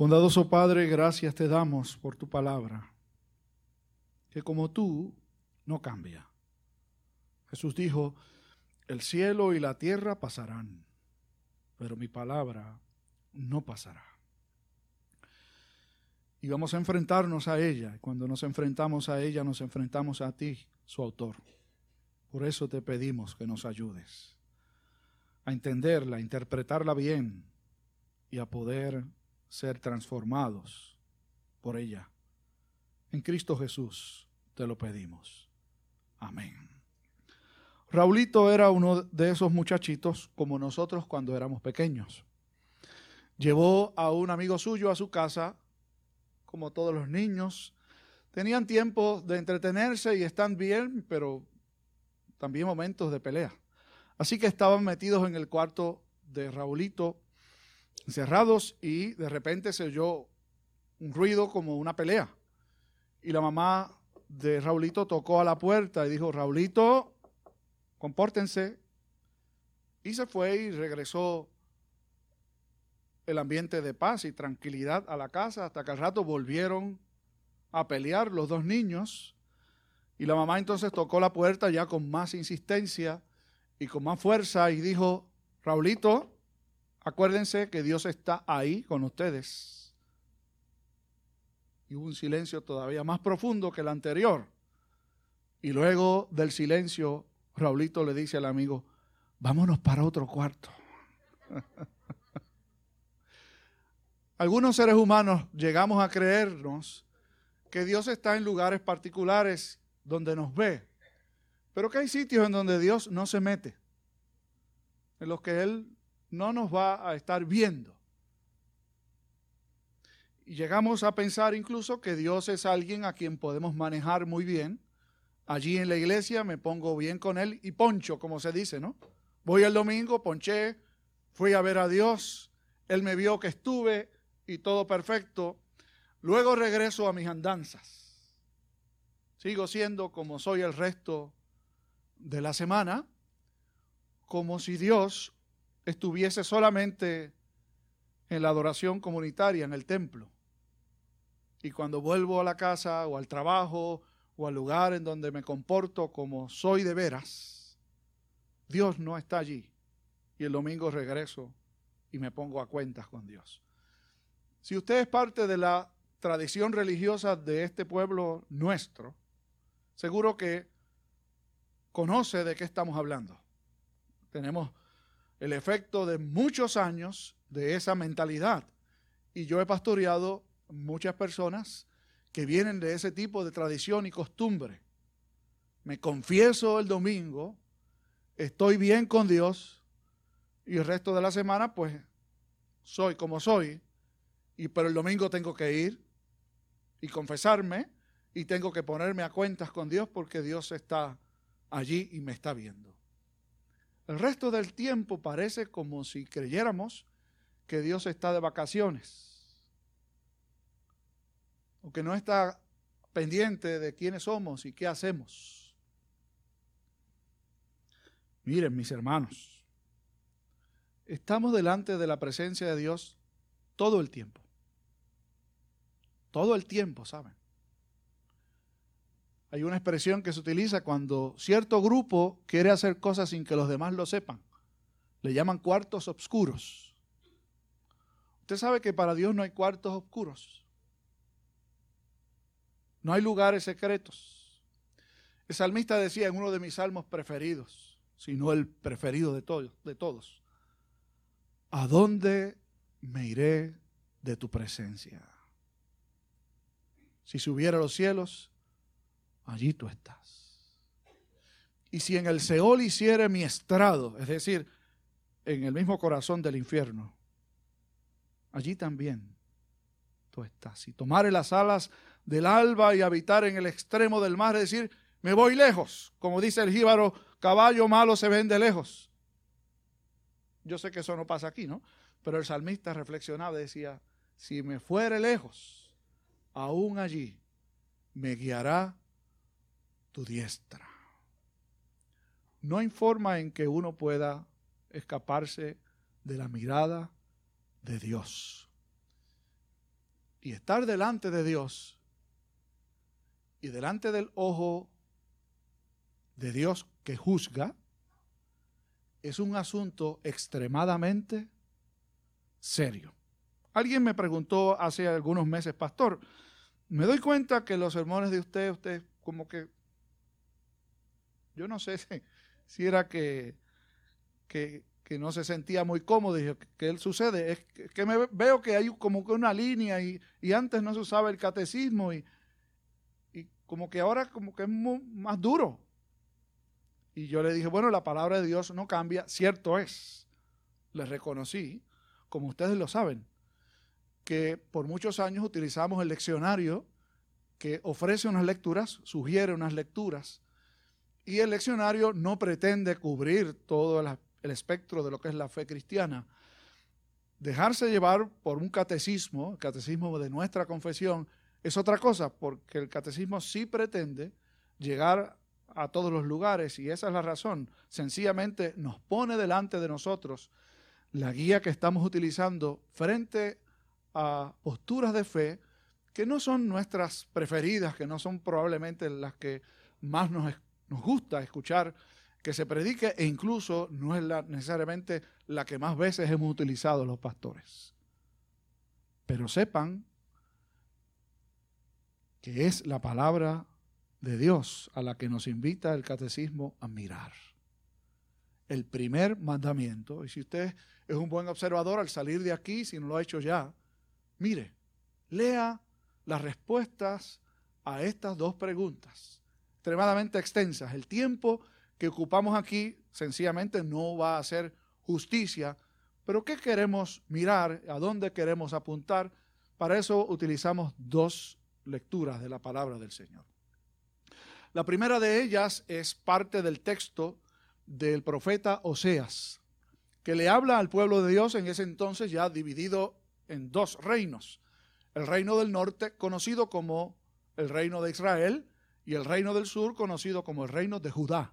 Bondadoso Padre, gracias te damos por tu palabra, que como tú no cambia. Jesús dijo, el cielo y la tierra pasarán, pero mi palabra no pasará. Y vamos a enfrentarnos a ella. Cuando nos enfrentamos a ella, nos enfrentamos a ti, su autor. Por eso te pedimos que nos ayudes a entenderla, a interpretarla bien y a poder ser transformados por ella. En Cristo Jesús te lo pedimos. Amén. Raulito era uno de esos muchachitos como nosotros cuando éramos pequeños. Llevó a un amigo suyo a su casa, como todos los niños. Tenían tiempo de entretenerse y están bien, pero también momentos de pelea. Así que estaban metidos en el cuarto de Raulito encerrados y de repente se oyó un ruido como una pelea. Y la mamá de Raulito tocó a la puerta y dijo, Raulito, compórtense. Y se fue y regresó el ambiente de paz y tranquilidad a la casa hasta que al rato volvieron a pelear los dos niños. Y la mamá entonces tocó la puerta ya con más insistencia y con más fuerza y dijo, Raulito, Acuérdense que Dios está ahí con ustedes. Y hubo un silencio todavía más profundo que el anterior. Y luego del silencio, Raulito le dice al amigo, vámonos para otro cuarto. Algunos seres humanos llegamos a creernos que Dios está en lugares particulares donde nos ve, pero que hay sitios en donde Dios no se mete, en los que Él no nos va a estar viendo. Y llegamos a pensar incluso que Dios es alguien a quien podemos manejar muy bien. Allí en la iglesia me pongo bien con Él y poncho, como se dice, ¿no? Voy el domingo, ponché, fui a ver a Dios, Él me vio que estuve y todo perfecto. Luego regreso a mis andanzas. Sigo siendo como soy el resto de la semana, como si Dios estuviese solamente en la adoración comunitaria, en el templo. Y cuando vuelvo a la casa o al trabajo o al lugar en donde me comporto como soy de veras, Dios no está allí. Y el domingo regreso y me pongo a cuentas con Dios. Si usted es parte de la tradición religiosa de este pueblo nuestro, seguro que conoce de qué estamos hablando. Tenemos el efecto de muchos años de esa mentalidad. Y yo he pastoreado muchas personas que vienen de ese tipo de tradición y costumbre. Me confieso el domingo, estoy bien con Dios y el resto de la semana pues soy como soy, y pero el domingo tengo que ir y confesarme y tengo que ponerme a cuentas con Dios porque Dios está allí y me está viendo. El resto del tiempo parece como si creyéramos que Dios está de vacaciones o que no está pendiente de quiénes somos y qué hacemos. Miren, mis hermanos, estamos delante de la presencia de Dios todo el tiempo. Todo el tiempo, ¿saben? Hay una expresión que se utiliza cuando cierto grupo quiere hacer cosas sin que los demás lo sepan. Le llaman cuartos oscuros. Usted sabe que para Dios no hay cuartos oscuros. No hay lugares secretos. El salmista decía en uno de mis salmos preferidos, si no el preferido de de todos, ¿a dónde me iré de tu presencia? Si subiera a los cielos, allí tú estás. Y si en el Seol hiciere mi estrado, es decir, en el mismo corazón del infierno, allí también tú estás. Y tomare las alas del alba y habitar en el extremo del mar, es decir, me voy lejos, como dice el jíbaro, caballo malo se vende lejos. Yo sé que eso no pasa aquí, ¿no? Pero el salmista reflexionaba y decía, si me fuere lejos, aún allí me guiará tu diestra. No hay forma en que uno pueda escaparse de la mirada de Dios. y estar delante de Dios y delante del ojo de Dios que juzga es un asunto extremadamente serio. Alguien me preguntó hace algunos meses, pastor, me doy cuenta que los sermones de usted, usted como que, yo no sé si, era que, que, no se sentía muy cómodo, dije, ¿qué sucede? Es que, veo que hay como que una línea y, y antes no se usaba el catecismo y, y como que ahora como que es más duro. Y yo le dije, bueno, la palabra de Dios no cambia, cierto es. Le reconocí, como ustedes lo saben, que por muchos años utilizamos el leccionario que ofrece unas lecturas, sugiere unas lecturas, y el leccionario no pretende cubrir todo el, espectro de lo que es la fe cristiana. Dejarse llevar por un catecismo, el catecismo de nuestra confesión, es otra cosa, porque el catecismo sí pretende llegar a todos los lugares y esa es la razón. Sencillamente nos pone delante de nosotros la guía que estamos utilizando frente a posturas de fe que no son nuestras preferidas, que no son probablemente las que más nos, nos gusta escuchar que se predique e incluso no es la, necesariamente la que más veces hemos utilizado los pastores. Pero sepan que es la palabra de Dios a la que nos invita el catecismo a mirar. El primer mandamiento, y si usted es un buen observador al salir de aquí, si no lo ha hecho ya, mire, lea las respuestas a estas dos preguntas, extremadamente extensas. El tiempo que ocupamos aquí sencillamente no va a hacer justicia, pero ¿qué queremos mirar? ¿A dónde queremos apuntar? Para eso utilizamos dos lecturas de la palabra del Señor. La primera de ellas es parte del texto del profeta Oseas, que le habla al pueblo de Dios en ese entonces ya dividido en dos reinos. El reino del norte, conocido como el reino de Israel, y el reino del sur, conocido como el reino de Judá.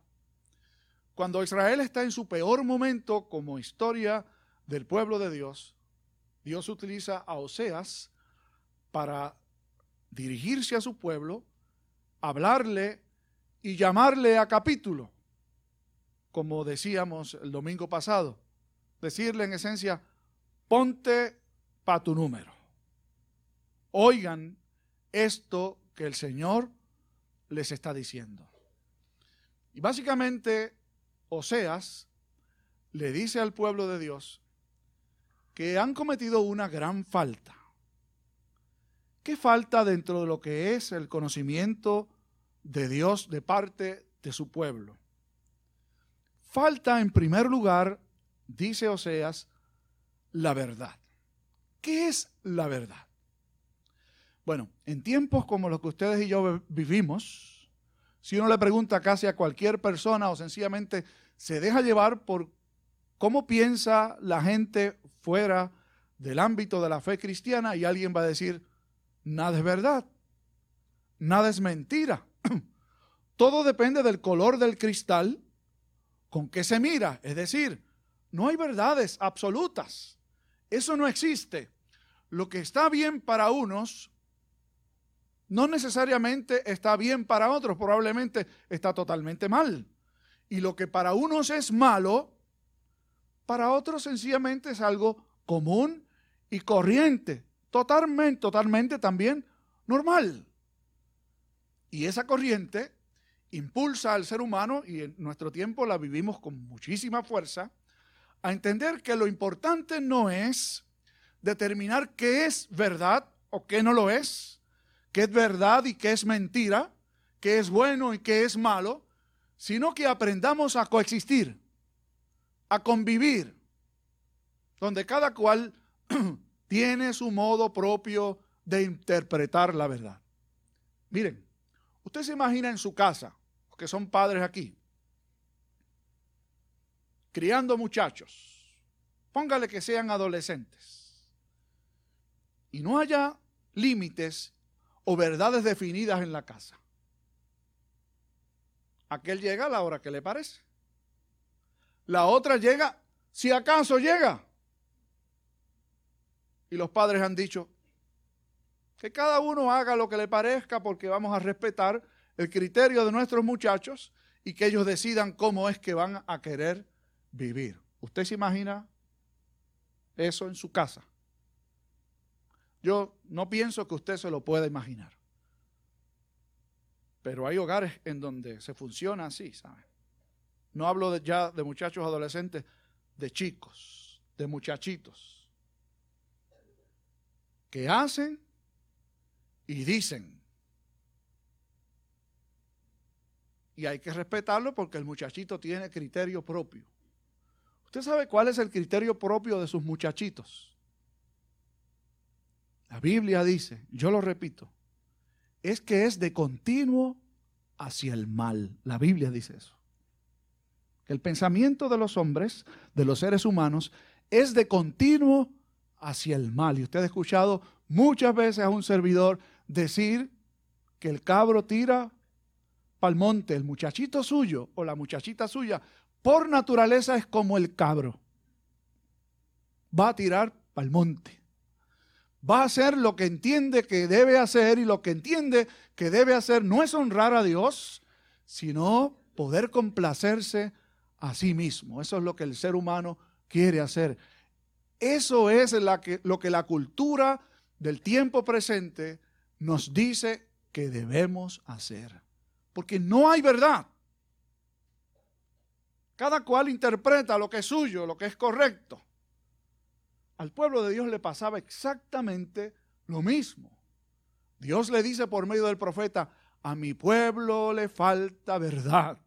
Cuando Israel está en su peor momento como historia del pueblo de Dios, Dios utiliza a Oseas para dirigirse a su pueblo, hablarle y llamarle a capítulo, como decíamos el domingo pasado. Decirle en esencia, ponte para tu número. Oigan esto que el Señor les está diciendo. Y básicamente, Oseas le dice al pueblo de Dios que han cometido una gran falta. ¿Qué falta dentro de lo que es el conocimiento de Dios de parte de su pueblo. Falta en primer lugar, dice Oseas, la verdad. ¿Qué es la verdad? Bueno, en tiempos como los que ustedes y yo vivimos, si uno le pregunta casi a cualquier persona o sencillamente se deja llevar por cómo piensa la gente fuera del ámbito de la fe cristiana y alguien va a decir, nada es verdad, nada es mentira. Todo depende del color del cristal con que se mira. Es decir, no hay verdades absolutas. Eso no existe. Lo que está bien para unos no necesariamente está bien para otros, probablemente está totalmente mal. Y lo que para unos es malo, para otros sencillamente es algo común y corriente, totalmente, totalmente también normal. Y esa corriente impulsa al ser humano, y en nuestro tiempo la vivimos con muchísima fuerza, a entender que lo importante no es determinar qué es verdad o qué no lo es, qué es verdad y qué es mentira, qué es bueno y qué es malo, sino que aprendamos a coexistir, a convivir, donde cada cual tiene su modo propio de interpretar la verdad. Miren, Usted se imagina en su casa, que son padres aquí, criando muchachos, póngale que sean adolescentes, y no haya límites o verdades definidas en la casa. Aquel llega a la hora que le parece. La otra llega, si acaso llega. Y los padres han dicho, Que cada uno haga lo que le parezca porque vamos a respetar el criterio de nuestros muchachos y que ellos decidan cómo es que van a querer vivir. ¿Usted se imagina eso en su casa? Yo no pienso que usted se lo pueda imaginar. Pero hay hogares en donde se funciona así, ¿sabe? No hablo ya de muchachos adolescentes, de chicos, de muchachitos, que hacen y dicen. Y hay que respetarlo porque el muchachito tiene criterio propio. ¿Usted sabe cuál es el criterio propio de sus muchachitos? La Biblia dice, yo lo repito, es que es de continuo hacia el mal. La Biblia dice eso. El pensamiento de los hombres, de los seres humanos, es de continuo hacia el mal. Y usted ha escuchado muchas veces a un servidor decir que el cabro tira para el monte, el muchachito suyo o la muchachita suya, por naturaleza es como el cabro. Va a tirar para el monte. Va a hacer lo que entiende que debe hacer y lo que entiende que debe hacer no es honrar a Dios, sino poder complacerse a sí mismo. Eso es lo que el ser humano quiere hacer. Eso es lo que la cultura del tiempo presente nos dice que debemos hacer. Porque no hay verdad. Cada cual interpreta lo que es suyo, lo que es correcto. Al pueblo de Dios le pasaba exactamente lo mismo. Dios le dice por medio del profeta, a mi pueblo le falta verdad.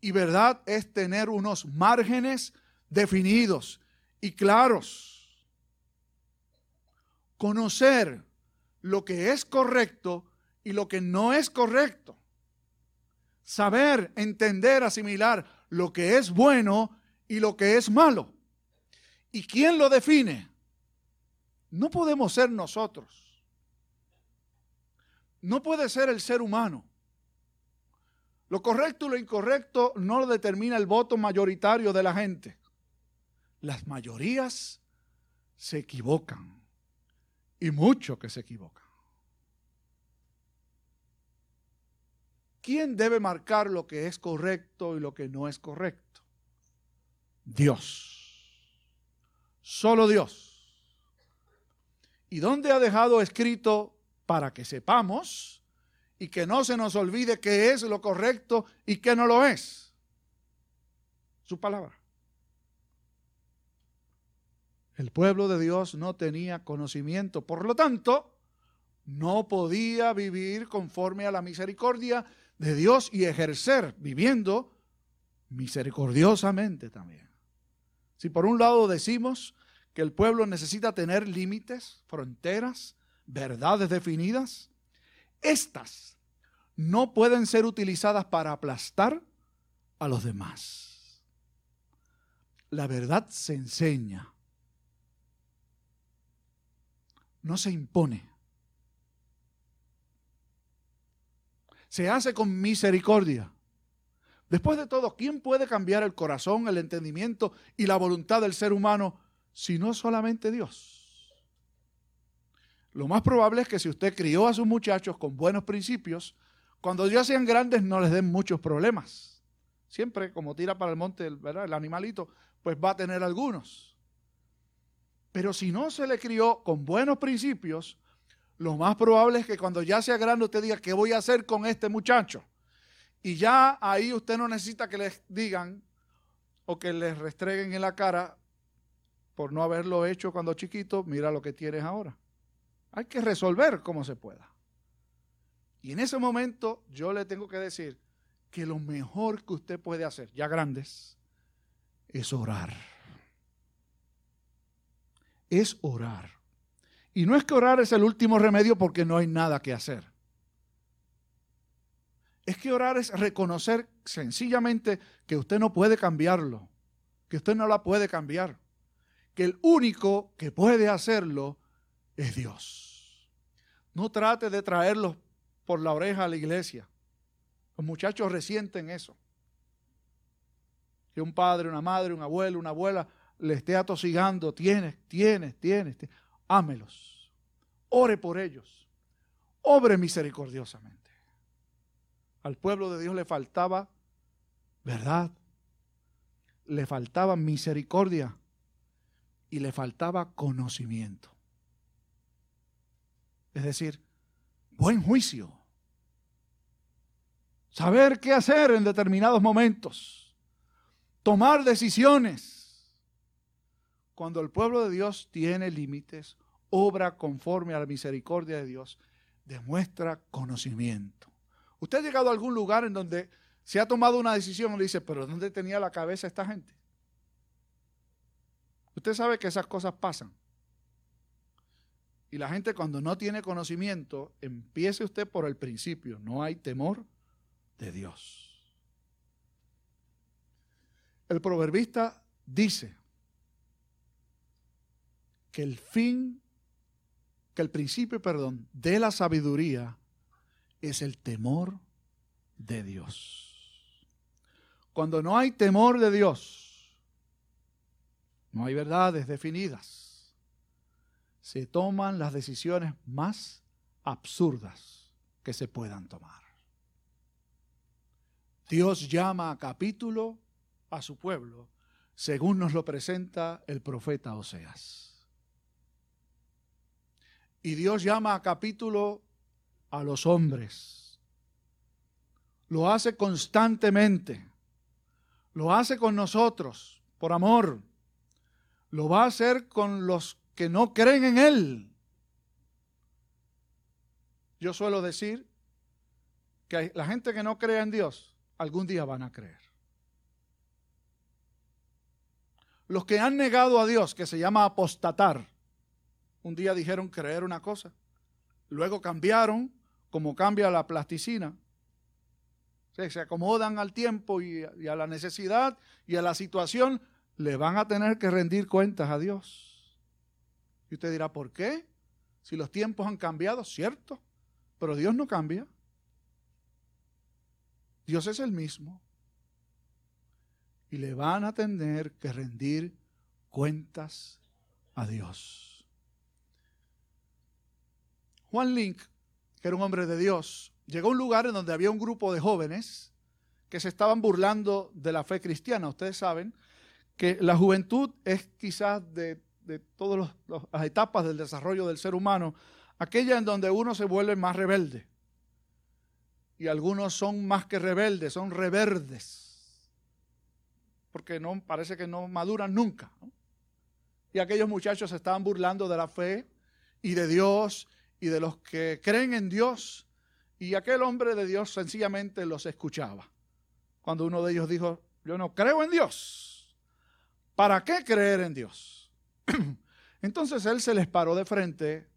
Y verdad es tener unos márgenes definidos y claros. Conocer lo que es correcto y lo que no es correcto. Saber, entender, asimilar lo que es bueno y lo que es malo. ¿Y quién lo define? No podemos ser nosotros. No puede ser el ser humano. Lo correcto y lo incorrecto no lo determina el voto mayoritario de la gente. Las mayorías se equivocan y mucho que se equivocan. ¿Quién debe marcar lo que es correcto y lo que no es correcto? Dios. Solo Dios. ¿Y dónde ha dejado escrito para que sepamos y que no se nos olvide qué es lo correcto y qué no lo es? Su palabra. El pueblo de Dios no tenía conocimiento, por lo tanto, no podía vivir conforme a la misericordia de Dios y ejercer viviendo misericordiosamente también. Si por un lado decimos que el pueblo necesita tener límites, fronteras, verdades definidas, estas no pueden ser utilizadas para aplastar a los demás. La verdad se enseña no se impone. Se hace con misericordia. Después de todo, ¿quién puede cambiar el corazón, el entendimiento y la voluntad del ser humano si no solamente Dios? Lo más probable es que si usted crió a sus muchachos con buenos principios, cuando ya sean grandes no les den muchos problemas. Siempre, como tira para el monte ¿verdad? el animalito, pues va a tener algunos. Pero si no se le crió con buenos principios, lo más probable es que cuando ya sea grande usted diga, ¿qué voy a hacer con este muchacho? Y ya ahí usted no necesita que les digan o que les restreguen en la cara por no haberlo hecho cuando chiquito, mira lo que tienes ahora. Hay que resolver como se pueda. Y en ese momento yo le tengo que decir que lo mejor que usted puede hacer, ya grandes, es orar es orar. Y no es que orar es el último remedio porque no hay nada que hacer. Es que orar es reconocer sencillamente que usted no puede cambiarlo, que usted no la puede cambiar, que el único que puede hacerlo es Dios. No trate de traerlos por la oreja a la iglesia. Los muchachos resienten eso. Que un padre, una madre, un abuelo, una abuela le esté atosigando, tienes, tienes, tienes, ámelos, ore por ellos, obre misericordiosamente. Al pueblo de Dios le faltaba verdad, le faltaba misericordia y le faltaba conocimiento. Es decir, buen juicio. Saber qué hacer en determinados momentos. Tomar decisiones. Cuando el pueblo de Dios tiene límites, obra conforme a la misericordia de Dios, demuestra conocimiento. ¿Usted ha llegado a algún lugar en donde se ha tomado una decisión y le dice, pero ¿dónde tenía la cabeza esta gente? Usted sabe que esas cosas pasan. Y la gente cuando no tiene conocimiento, empiece usted por el principio. No hay temor de Dios. El proverbista dice que el fin, que el principio, perdón, de la sabiduría es el temor de Dios. Cuando no hay temor de Dios, no hay verdades definidas, se toman las decisiones más absurdas que se puedan tomar. Dios llama a capítulo a su pueblo, según nos lo presenta el profeta Oseas. Y Dios llama a capítulo a los hombres. Lo hace constantemente. Lo hace con nosotros, por amor. Lo va a hacer con los que no creen en Él. Yo suelo decir que la gente que no cree en Dios, algún día van a creer. Los que han negado a Dios, que se llama apostatar, un día dijeron creer una cosa, luego cambiaron, como cambia la plasticina, se, acomodan al tiempo y, y a la necesidad y a la situación, le van a tener que rendir cuentas a Dios. Y usted dirá, ¿por qué? Si los tiempos han cambiado, cierto, pero Dios no cambia. Dios es el mismo. Y le van a tener que rendir cuentas a Dios. Juan Link, que era un hombre de Dios, llegó a un lugar en donde había un grupo de jóvenes que se estaban burlando de la fe cristiana. Ustedes saben que la juventud es quizás de, todas las etapas del desarrollo del ser humano, aquella en donde uno se vuelve más rebelde. Y algunos son más que rebeldes, son reverdes. Porque no, parece que no maduran nunca. Y aquellos muchachos se estaban burlando de la fe y de Dios y de los que creen en Dios y aquel hombre de Dios sencillamente los escuchaba. Cuando uno de ellos dijo, yo no creo en Dios. ¿Para qué creer en Dios? Entonces él se les paró de frente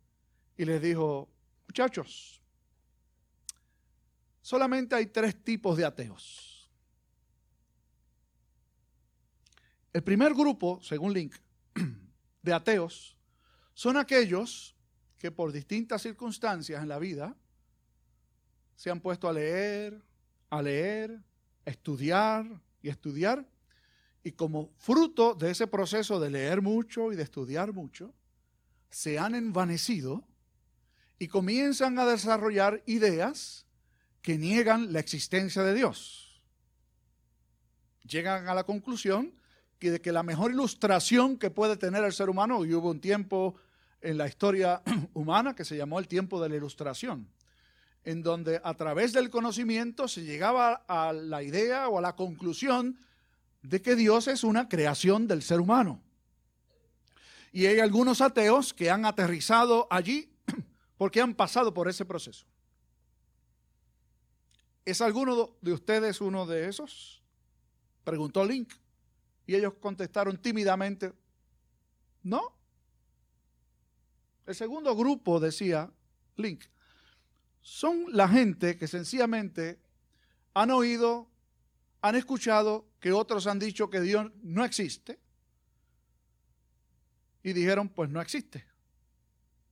y les dijo, muchachos, solamente hay tres tipos de ateos. El primer grupo, según Link, de ateos son aquellos que por distintas circunstancias en la vida se han puesto a leer, a leer, a estudiar y estudiar. Y como fruto de ese proceso de leer mucho y de estudiar mucho, se han envanecido y comienzan a desarrollar ideas que niegan la existencia de Dios. Llegan a la conclusión que de que la mejor ilustración que puede tener el ser humano, y hubo un tiempo en la historia humana que se llamó el tiempo de la ilustración, en donde a través del conocimiento se llegaba a la idea o a la conclusión de que Dios es una creación del ser humano. Y hay algunos ateos que han aterrizado allí porque han pasado por ese proceso. ¿Es alguno de ustedes uno de esos? Preguntó Link. Y ellos contestaron tímidamente, no. El segundo grupo decía, Link, son la gente que sencillamente han oído, han escuchado que otros han dicho que Dios no existe y dijeron, pues no existe.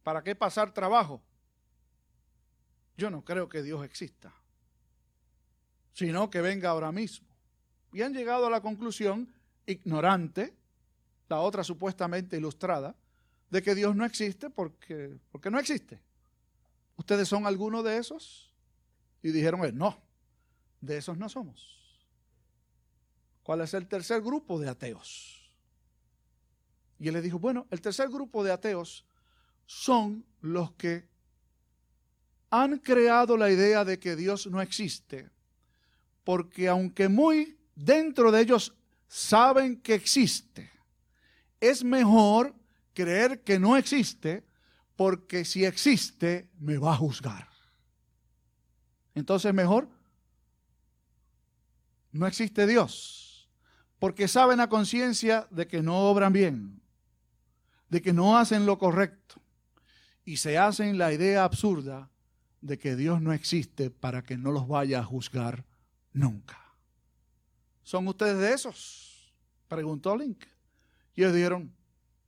¿Para qué pasar trabajo? Yo no creo que Dios exista, sino que venga ahora mismo. Y han llegado a la conclusión ignorante, la otra supuestamente ilustrada, de que Dios no existe porque, porque no existe. ¿Ustedes son alguno de esos? Y dijeron, no, de esos no somos. ¿Cuál es el tercer grupo de ateos? Y él le dijo, bueno, el tercer grupo de ateos son los que han creado la idea de que Dios no existe, porque aunque muy dentro de ellos saben que existe, es mejor creer que no existe, porque si existe, me va a juzgar. Entonces mejor no existe Dios, porque saben a conciencia de que no obran bien, de que no hacen lo correcto, y se hacen la idea absurda de que Dios no existe para que no los vaya a juzgar nunca. ¿Son ustedes de esos? Preguntó Link. Y ellos dijeron,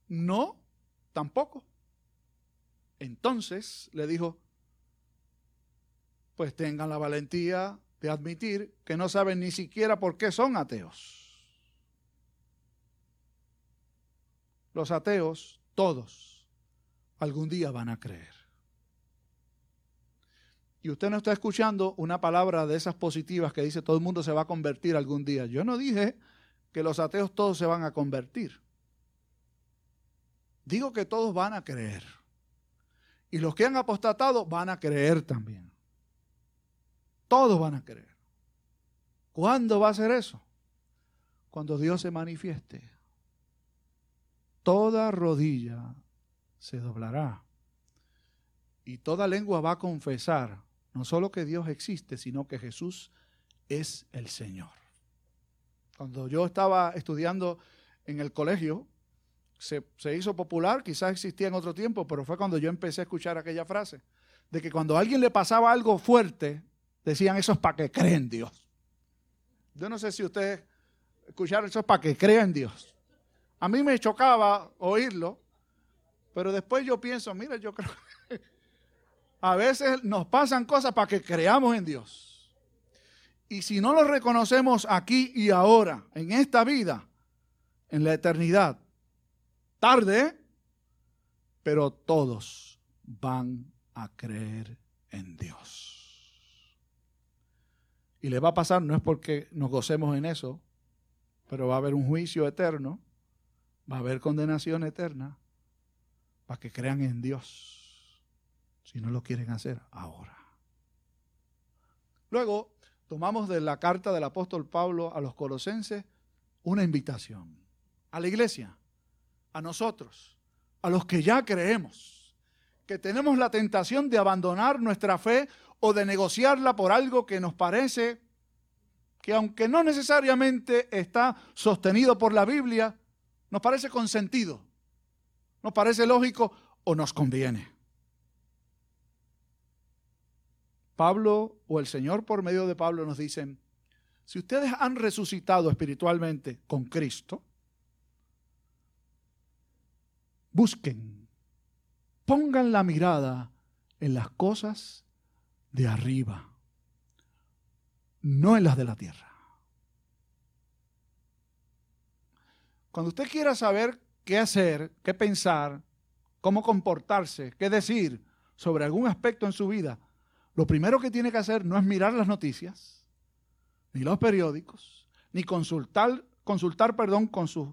no, tampoco. Entonces le dijo, pues tengan la valentía de admitir que no saben ni siquiera por qué son ateos. Los ateos, todos, algún día van a creer. Y usted no está escuchando una palabra de esas positivas que dice todo el mundo se va a convertir algún día. Yo no dije que los ateos todos se van a convertir. Digo que todos van a creer. Y los que han apostatado van a creer también. Todos van a creer. ¿Cuándo va a ser eso? Cuando Dios se manifieste. Toda rodilla se doblará. Y toda lengua va a confesar no solo que Dios existe, sino que Jesús es el Señor. Cuando yo estaba estudiando en el colegio, se, hizo popular, quizás existía en otro tiempo, pero fue cuando yo empecé a escuchar aquella frase, de que cuando a alguien le pasaba algo fuerte, decían eso es para que creen Dios. Yo no sé si ustedes escucharon eso es para que crean Dios. A mí me chocaba oírlo, pero después yo pienso, mira, yo creo que a veces nos pasan cosas para que creamos en Dios. Y si no lo reconocemos aquí y ahora, en esta vida, en la eternidad, tarde, pero todos van a creer en Dios. Y le va a pasar, no es porque nos gocemos en eso, pero va a haber un juicio eterno, va a haber condenación eterna, para que crean en Dios, si no lo quieren hacer ahora. Luego, tomamos de la carta del apóstol Pablo a los colosenses una invitación a la iglesia a nosotros, a los que ya creemos, que tenemos la tentación de abandonar nuestra fe o de negociarla por algo que nos parece que aunque no necesariamente está sostenido por la Biblia, nos parece consentido, nos parece lógico o nos conviene. Pablo o el Señor por medio de Pablo nos dicen, si ustedes han resucitado espiritualmente con Cristo, busquen, pongan la mirada en las cosas de arriba, no en las de la tierra. Cuando usted quiera saber qué hacer, qué pensar, cómo comportarse, qué decir sobre algún aspecto en su vida, lo primero que tiene que hacer no es mirar las noticias, ni los periódicos, ni consultar, consultar perdón, con sus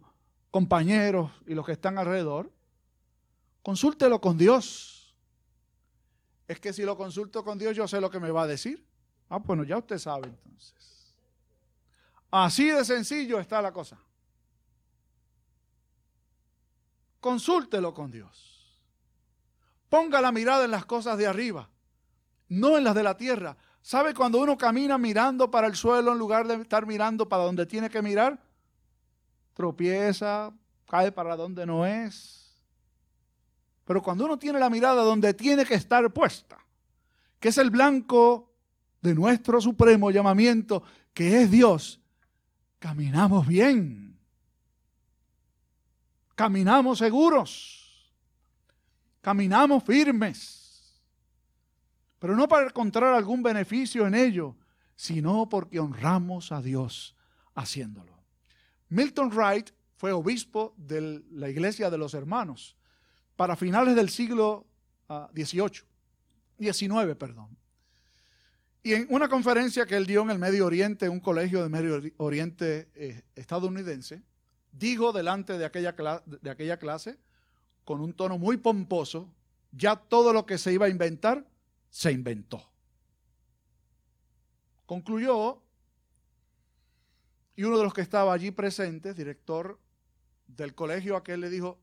compañeros y los que están alrededor. Consúltelo con Dios. Es que si lo consulto con Dios, yo sé lo que me va a decir. Ah, bueno, ya usted sabe entonces. Así de sencillo está la cosa. Consúltelo con Dios. Ponga la mirada en las cosas de arriba, no en las de la tierra. ¿Sabe cuando uno camina mirando para el suelo en lugar de estar mirando para donde tiene que mirar? Tropieza, cae para donde no es pero cuando uno tiene la mirada donde tiene que estar puesta, que es el blanco de nuestro supremo llamamiento, que es Dios, caminamos bien. Caminamos seguros. Caminamos firmes. Pero no para encontrar algún beneficio en ello, sino porque honramos a Dios haciéndolo. Milton Wright fue obispo de la iglesia de los hermanos para finales del siglo XVIII, ah, XIX, perdón. Y en una conferencia que él dio en el Medio Oriente, un colegio de Medio Oriente eh, estadounidense, dijo delante de aquella, de aquella clase, con un tono muy pomposo, ya todo lo que se iba a inventar, se inventó. Concluyó, y uno de los que estaba allí presentes, director del colegio aquel, le dijo,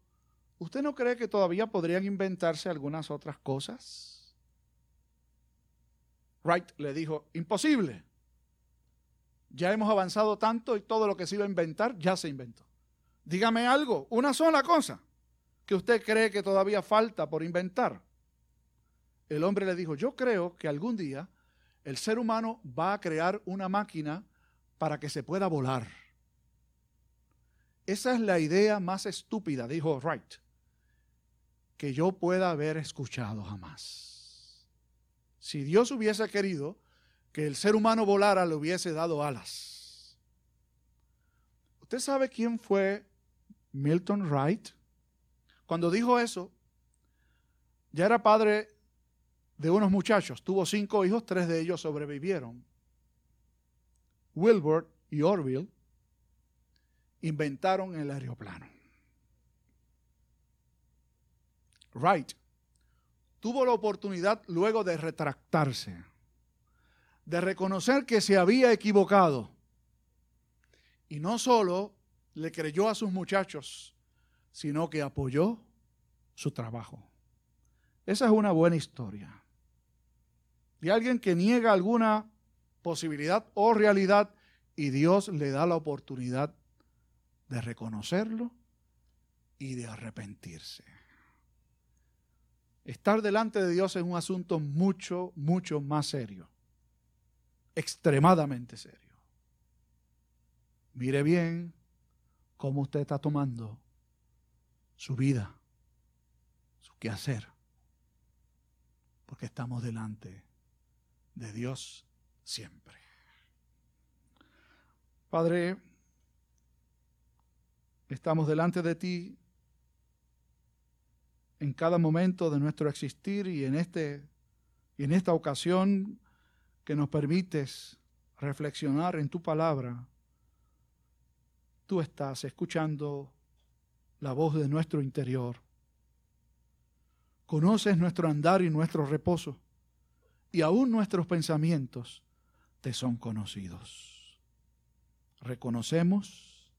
¿usted no cree que todavía podrían inventarse algunas otras cosas? Wright le dijo, imposible. Ya hemos avanzado tanto y todo lo que se iba a inventar ya se inventó. Dígame algo, una sola cosa que usted cree que todavía falta por inventar. El hombre le dijo, yo creo que algún día el ser humano va a crear una máquina para que se pueda volar. Esa es la idea más estúpida, dijo Wright, que yo pueda haber escuchado jamás. Si Dios hubiese querido que el ser humano volara, le hubiese dado alas. ¿Usted sabe quién fue Milton Wright? Cuando dijo eso, ya era padre de unos muchachos. Tuvo cinco hijos, tres de ellos sobrevivieron. Wilbur y Orville inventaron el aeroplano. Wright tuvo la oportunidad luego de retractarse, de reconocer que se había equivocado. Y no solo le creyó a sus muchachos, sino que apoyó su trabajo. Esa es una buena historia. De alguien que niega alguna posibilidad o realidad y Dios le da la oportunidad de reconocerlo y de arrepentirse. Estar delante de Dios es un asunto mucho, mucho más serio. Extremadamente serio. Mire bien cómo usted está tomando su vida, su quehacer, porque estamos delante de Dios siempre. Padre, estamos delante de ti en cada momento de nuestro existir y en, este, y en esta ocasión que nos permites reflexionar en tu palabra. Tú estás escuchando la voz de nuestro interior. Conoces nuestro andar y nuestro reposo, y aún nuestros pensamientos te son conocidos. Reconocemos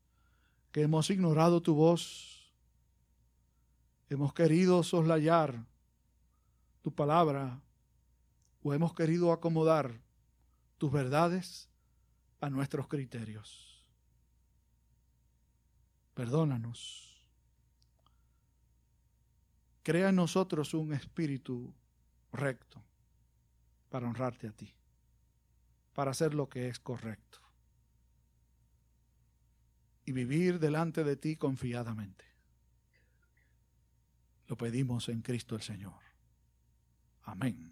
que hemos ignorado tu voz, hemos querido soslayar tu palabra o hemos querido acomodar tus verdades a nuestros criterios. Perdónanos Crea en nosotros un espíritu recto para honrarte a ti, para hacer lo que es correcto y vivir delante de ti confiadamente. Lo pedimos en Cristo el Señor. Amén.